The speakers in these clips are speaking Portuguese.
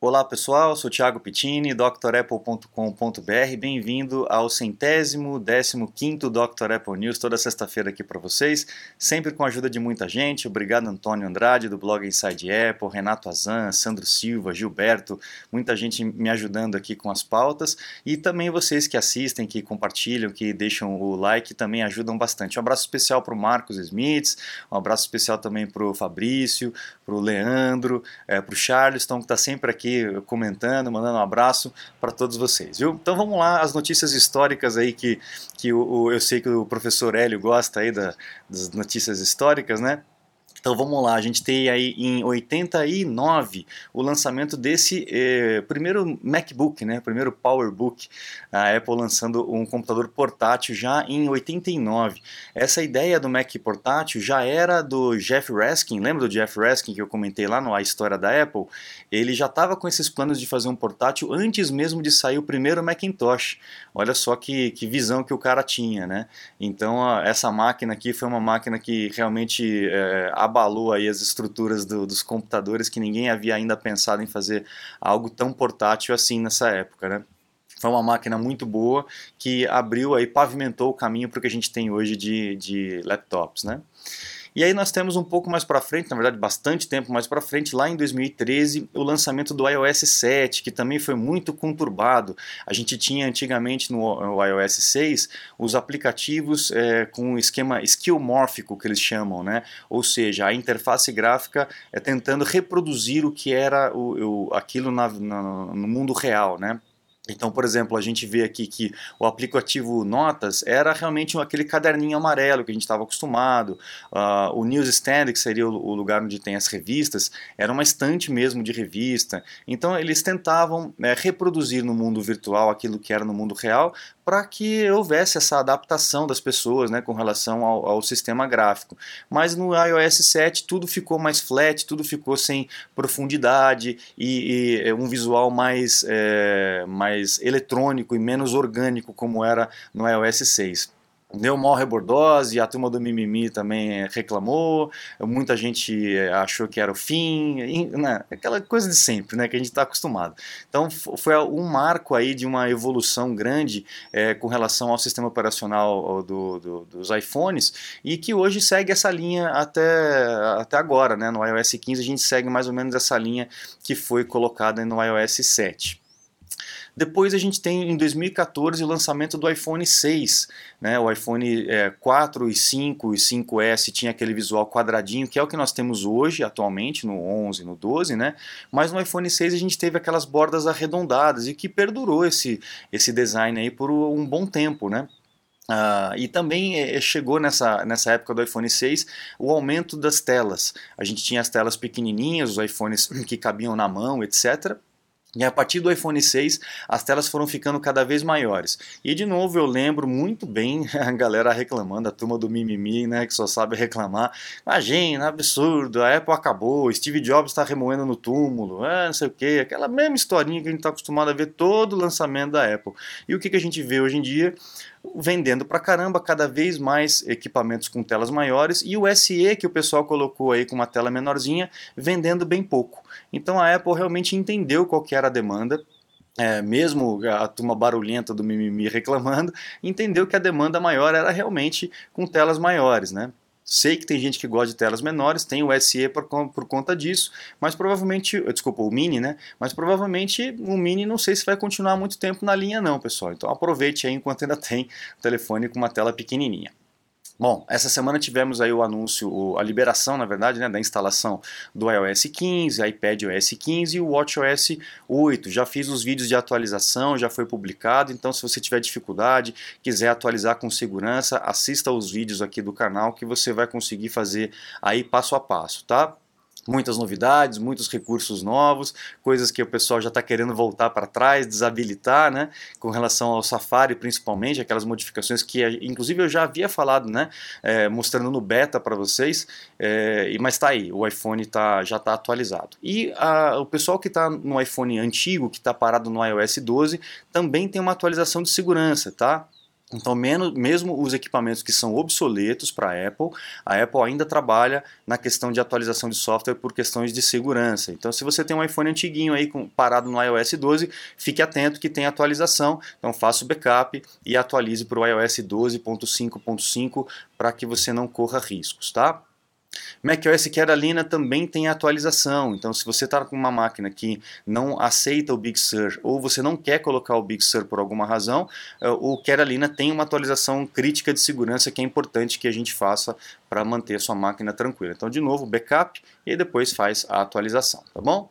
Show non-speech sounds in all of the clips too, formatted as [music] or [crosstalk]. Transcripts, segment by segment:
Olá pessoal, sou Thiago Pittini, drapple.com.br. Bem-vindo ao centésimo, décimo quinto Dr. Apple News, toda sexta-feira aqui para vocês, sempre com a ajuda de muita gente. Obrigado Antônio Andrade do blog Inside Apple, Renato Azan, Sandro Silva, Gilberto, muita gente me ajudando aqui com as pautas e também vocês que assistem, que compartilham, que deixam o like, também ajudam bastante. Um abraço especial para o Marcos Smith, um abraço especial também para o Fabrício, para o Leandro, é, para o Charleston que está sempre aqui aqui comentando, mandando um abraço para todos vocês, viu? Então vamos lá, as notícias históricas aí que, que o, o eu sei que o professor Hélio gosta aí da, das notícias históricas, né? Então vamos lá, a gente tem aí em 89 o lançamento desse eh, primeiro MacBook, né, primeiro PowerBook, a Apple lançando um computador portátil já em 89. Essa ideia do Mac portátil já era do Jeff Raskin, lembra do Jeff Raskin que eu comentei lá no A História da Apple? Ele já estava com esses planos de fazer um portátil antes mesmo de sair o primeiro Macintosh. Olha só que, que visão que o cara tinha, né? Então essa máquina aqui foi uma máquina que realmente eh, abalou aí as estruturas do, dos computadores que ninguém havia ainda pensado em fazer algo tão portátil assim nessa época, né? Foi uma máquina muito boa que abriu aí, pavimentou o caminho para o que a gente tem hoje de, de laptops, né? E aí nós temos um pouco mais para frente, na verdade bastante tempo mais para frente, lá em 2013, o lançamento do iOS 7, que também foi muito conturbado. A gente tinha antigamente no, iOS 6 os aplicativos é, com o esquema skillmórfico que eles chamam, né? Ou seja, a interface gráfica é tentando reproduzir o que era o, o aquilo na, na, no mundo real, né? Então, por exemplo, a gente vê aqui que o aplicativo Notas era realmente aquele caderninho amarelo que a gente estava acostumado. Uh, o Newsstand, que seria o lugar onde tem as revistas, era uma estante mesmo de revista. Então, eles tentavam é, reproduzir no mundo virtual aquilo que era no mundo real, para que houvesse essa adaptação das pessoas né, com relação ao, ao, sistema gráfico. Mas no iOS 7 tudo ficou mais flat, tudo ficou sem profundidade e, e um visual mais, é, mais eletrônico e menos orgânico como era no iOS 6 deu maior rebordose, a turma do Mimimi também reclamou, muita gente achou que era o fim, né? aquela coisa de sempre, né, que a gente está acostumado. Então foi um marco aí de uma evolução grande é, com relação ao sistema operacional do, do, dos iPhones e que hoje segue essa linha até, até agora, né, no iOS 15 a gente segue mais ou menos essa linha que foi colocada no iOS 7. Depois a gente tem em 2014 o lançamento do iPhone 6, né? O iPhone é, 4 e 5 e 5S tinha aquele visual quadradinho, que é o que nós temos hoje atualmente no 11, no 12, né? Mas no iPhone 6 a gente teve aquelas bordas arredondadas e que perdurou esse esse design aí por um bom tempo, né? Uh, e também eh, chegou nessa, nessa época do iPhone 6 o aumento das telas. A gente tinha as telas pequenininhas, os iPhones que cabiam na mão, etc. E a partir do iPhone 6, as telas foram ficando cada vez maiores. E de novo eu lembro muito bem [laughs] a galera reclamando, a turma do mimimi, né, que só sabe reclamar. Imagina, absurdo, a Apple acabou, Steve Jobs está remoendo no túmulo, ah, não sei o que, aquela mesma historinha que a gente está acostumado a ver todo o lançamento da Apple. E o que, que a gente vê hoje em dia? vendendo pra caramba, cada vez mais equipamentos com telas maiores e o SE que o pessoal colocou aí com uma tela menorzinha, vendendo bem pouco. Então a Apple realmente entendeu qual que era a demanda, é, mesmo a turma barulhenta do mimimi reclamando, entendeu que a demanda maior era realmente com telas maiores, né? Sei que tem gente que gosta de telas menores, tem o SE por, por, conta disso, mas provavelmente, desculpa, o Mini, né? Mas provavelmente o Mini não sei se vai continuar muito tempo na linha não, pessoal. Então aproveite aí enquanto ainda tem o telefone com uma tela pequenininha. Bom, essa semana tivemos aí o anúncio, a liberação, na verdade, né, da instalação do iOS 15, iPad OS 15 e o WatchOS 8. Já fiz os vídeos de atualização, já foi publicado, então se você tiver dificuldade, quiser atualizar com segurança, assista os vídeos aqui do canal que você vai conseguir fazer aí passo a passo, tá? Muitas novidades, muitos recursos novos, coisas que o pessoal já está querendo voltar para trás, desabilitar, né? Com relação ao Safari, principalmente, aquelas modificações que, inclusive, eu já havia falado, né? É, mostrando no beta para vocês, é, mas está aí, o iPhone tá, já está atualizado. E a, o pessoal que está no iPhone antigo, que está parado no iOS 12, também tem uma atualização de segurança, tá? Então, menos, mesmo os equipamentos que são obsoletos para a Apple, a Apple ainda trabalha na questão de atualização de software por questões de segurança. Então, se você tem um iPhone antiguinho aí com, parado no iOS 12, fique atento que tem atualização. Então, faça o backup e atualize para o iOS 12.5.5 para que você não corra riscos, tá? macOS Catalina também tem atualização, então se você está com uma máquina que não aceita o Big Sur ou você não quer colocar o Big Sur por alguma razão, eh, o Catalina tem uma atualização crítica de segurança que é importante que a gente faça para manter a sua máquina tranquila. Então, de novo, backup e depois faz a atualização, tá bom?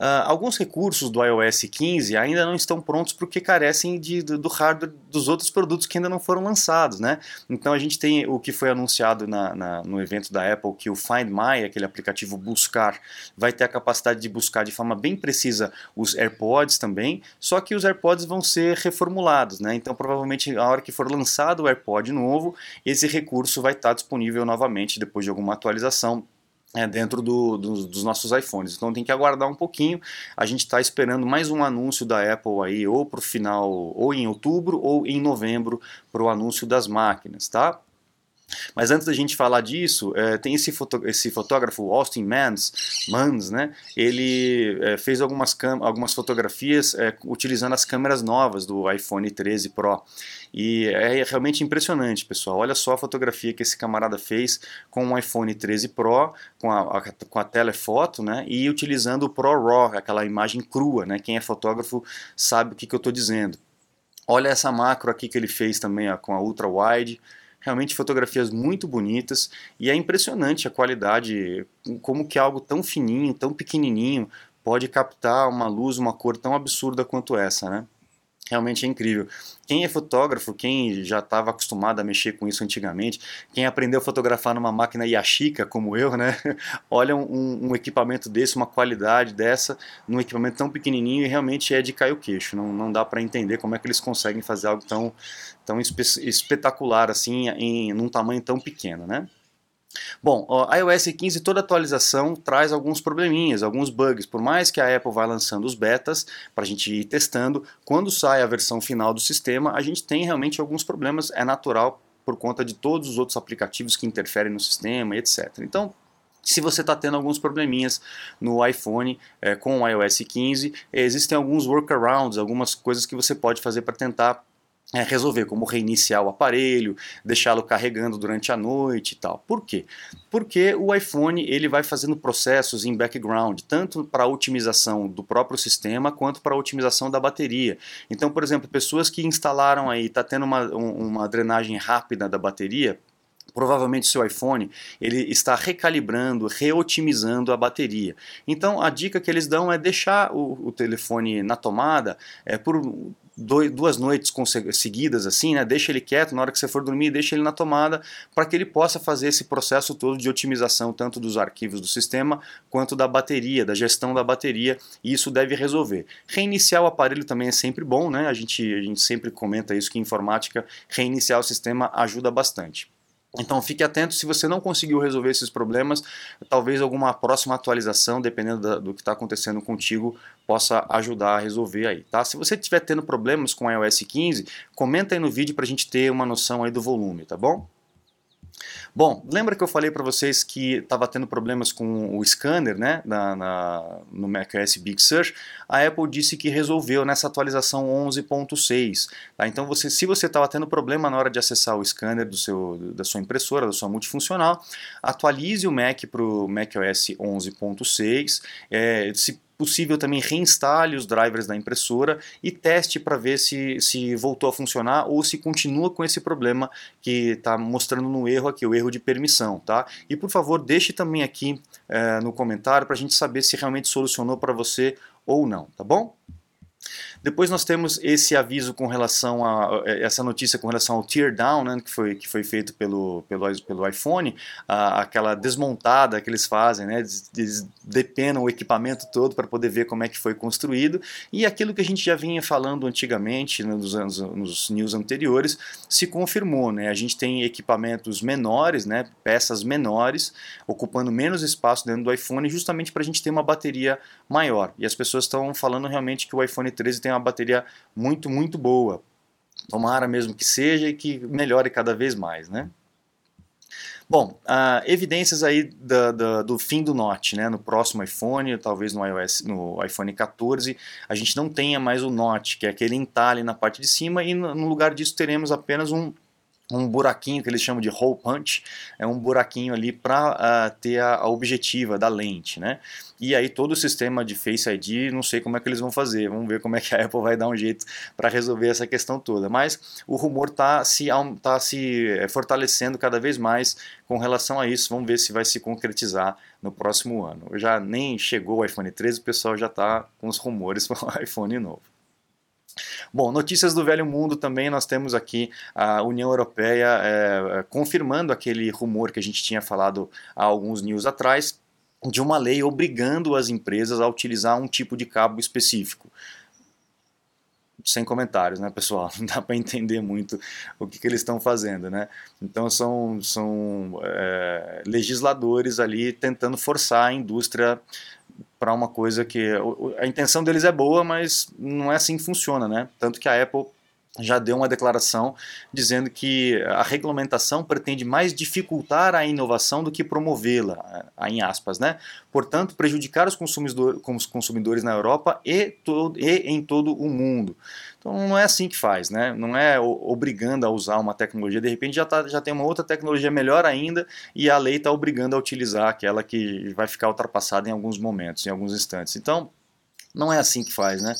Uh, alguns recursos do iOS 15 ainda não estão prontos porque carecem de, do, do, hardware dos outros produtos que ainda não foram lançados, né? Então a gente tem o que foi anunciado na, na, no evento da Apple, que o Find My, aquele aplicativo buscar, vai ter a capacidade de buscar de forma bem precisa os AirPods também, só que os AirPods vão ser reformulados, né? Então provavelmente a hora que for lançado o AirPod novo, esse recurso vai estar disponível novamente depois de alguma atualização é, dentro do, do, dos nossos iPhones. Então tem que aguardar um pouquinho. A gente está esperando mais um anúncio da Apple aí, ou para o final, ou em outubro, ou em novembro, para o anúncio das máquinas, tá? Mas antes da gente falar disso, é, tem esse, foto, esse, fotógrafo Austin Mans, Mans né? Ele é, fez algumas, algumas fotografias é, utilizando as câmeras novas do iPhone 13 Pro. E é realmente impressionante, pessoal. Olha só a fotografia que esse camarada fez com o iPhone 13 Pro, com a, a, com a telefoto, né? E utilizando o Pro RAW, aquela imagem crua, né? Quem é fotógrafo sabe o que, que eu estou dizendo. Olha essa macro aqui que ele fez também ó, com a ultra wide realmente fotografias muito bonitas e é impressionante a qualidade, como que algo tão fininho, tão pequenininho pode captar uma luz, uma cor tão absurda quanto essa, né? Realmente é incrível. Quem é fotógrafo, quem já estava acostumado a mexer com isso antigamente, quem aprendeu a fotografar numa máquina Yashica, como eu, né? [laughs] Olha um, um, equipamento desse, uma qualidade dessa, num equipamento tão pequenininho e realmente é de cair o queixo. Não, não dá para entender como é que eles conseguem fazer algo tão, tão espe espetacular assim, em num tamanho tão pequeno, né? Bom, a iOS 15 toda atualização traz alguns probleminhas, alguns bugs. Por mais que a Apple vá lançando os betas para a gente ir testando, quando sai a versão final do sistema, a gente tem realmente alguns problemas. É natural por conta de todos os outros aplicativos que interferem no sistema, etc. Então, se você está tendo alguns probleminhas no iPhone é, com o iOS 15, existem alguns workarounds, algumas coisas que você pode fazer para tentar é, resolver, como reiniciar o aparelho, deixá-lo carregando durante a noite e tal. Por quê? Porque o iPhone ele vai fazendo processos em background, tanto para a otimização do próprio sistema quanto para a otimização da bateria. Então, por exemplo, pessoas que instalaram aí, está tendo uma, uma drenagem rápida da bateria, provavelmente seu iPhone ele está recalibrando, reotimizando a bateria. Então a dica que eles dão é deixar o, o telefone na tomada é, por duas noites seguidas assim, né? Deixa ele quieto, na hora que você for dormir, deixa ele na tomada para que ele possa fazer esse processo todo de otimização tanto dos arquivos do sistema quanto da bateria, da gestão da bateria, e isso deve resolver. Reiniciar o aparelho também é sempre bom, né? A gente, a gente sempre comenta isso que em informática reiniciar o sistema ajuda bastante. Então fique atento se você não conseguiu resolver esses problemas, talvez alguma próxima atualização, dependendo do que está acontecendo contigo, possa ajudar a resolver aí, tá? Se você estiver tendo problemas com iOS 15, comenta aí no vídeo para a gente ter uma noção aí do volume, tá bom? Bom, lembra que eu falei para vocês que estava tendo problemas com o scanner né, na, na, no macOS Big Sur? A Apple disse que resolveu nessa atualização 11.6. Tá? Então, você, se você estava tendo problema na hora de acessar o scanner do seu, da sua impressora, da sua multifuncional, atualize o Mac para o macOS 11.6. É, se possível também reinstale os drivers da impressora e teste para ver se, se voltou a funcionar ou se continua com esse problema que está mostrando no erro aqui, o erro de permissão, tá? E por favor, deixe também aqui é, no comentário para a gente saber se realmente solucionou para você ou não, tá bom? Depois nós temos esse aviso com relação a essa notícia com relação ao tear down, né, que foi que foi feito pelo pelo, pelo iPhone, a, aquela desmontada que eles fazem, né, eles depenam o equipamento todo para poder ver como é que foi construído e aquilo que a gente já vinha falando antigamente né, nos anos nos news anteriores se confirmou, né? A gente tem equipamentos menores, né, peças menores, ocupando menos espaço dentro do iPhone, justamente para a gente ter uma bateria maior. E as pessoas estão falando realmente que o iPhone 13 tem uma bateria muito, muito boa. Tomara mesmo que seja e que melhore cada vez mais, né? Bom, uh, evidências aí da, da, do fim do Note, né? No próximo iPhone, talvez no iOS, no iPhone 14, a gente não tenha mais o Note, que é aquele entalhe na parte de cima, e no lugar disso teremos apenas um um buraquinho que eles chamam de hole punch, é um buraquinho ali para uh, ah, ter a, a, objetiva da lente, né? E aí todo o sistema de Face ID, não sei como é que eles vão fazer, vamos ver como é que a [laughs] Apple vai dar um jeito para resolver essa questão toda. Mas o rumor está se, tá se eh, fortalecendo cada vez mais com relação a isso, vamos ver se vai se concretizar no próximo ano. Já nem chegou o iPhone 13, o pessoal já está com os rumores [laughs] para o iPhone novo. Bom, notícias do velho mundo também, nós temos aqui a União Europeia é, confirmando aquele rumor que a gente tinha falado há alguns news atrás, de uma lei obrigando as empresas a utilizar um tipo de cabo específico sem comentários, né, pessoal? [laughs] Não dá para entender muito o que, que eles estão fazendo, né? Então são, são é, legisladores ali tentando forçar a indústria para uma coisa que a intenção deles é boa, mas não é assim que funciona, né? Tanto que a Apple já deu uma declaração dizendo que a regulamentação pretende mais dificultar a inovação do que promovê-la, eh, em aspas, né? Portanto, prejudicar os consumidores, na Europa e, todo, e em todo o mundo. Então não é assim que faz, né? Não é obrigando a usar uma tecnologia, de repente já, tá, já tem uma outra tecnologia melhor ainda e a lei está obrigando a utilizar aquela que vai ficar ultrapassada em alguns momentos, em alguns instantes. Então, não é assim que faz, né?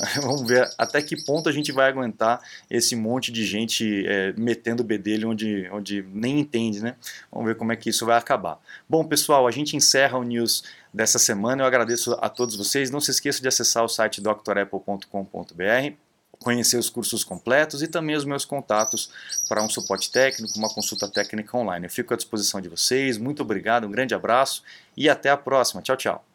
[laughs] Vamos ver até que ponto a gente vai aguentar esse monte de gente é, metendo o bedelho onde, onde nem entende, né? Vamos ver como é que isso vai acabar. Bom, pessoal, a gente encerra o news dessa semana. Eu agradeço a todos vocês. Não se esqueça de acessar o site drapple.com.br conhecer os cursos completos e também os meus contatos para um suporte técnico, uma consulta técnica online. Eu fico à disposição de vocês. Muito obrigado, um grande abraço e até a próxima. Tchau, tchau.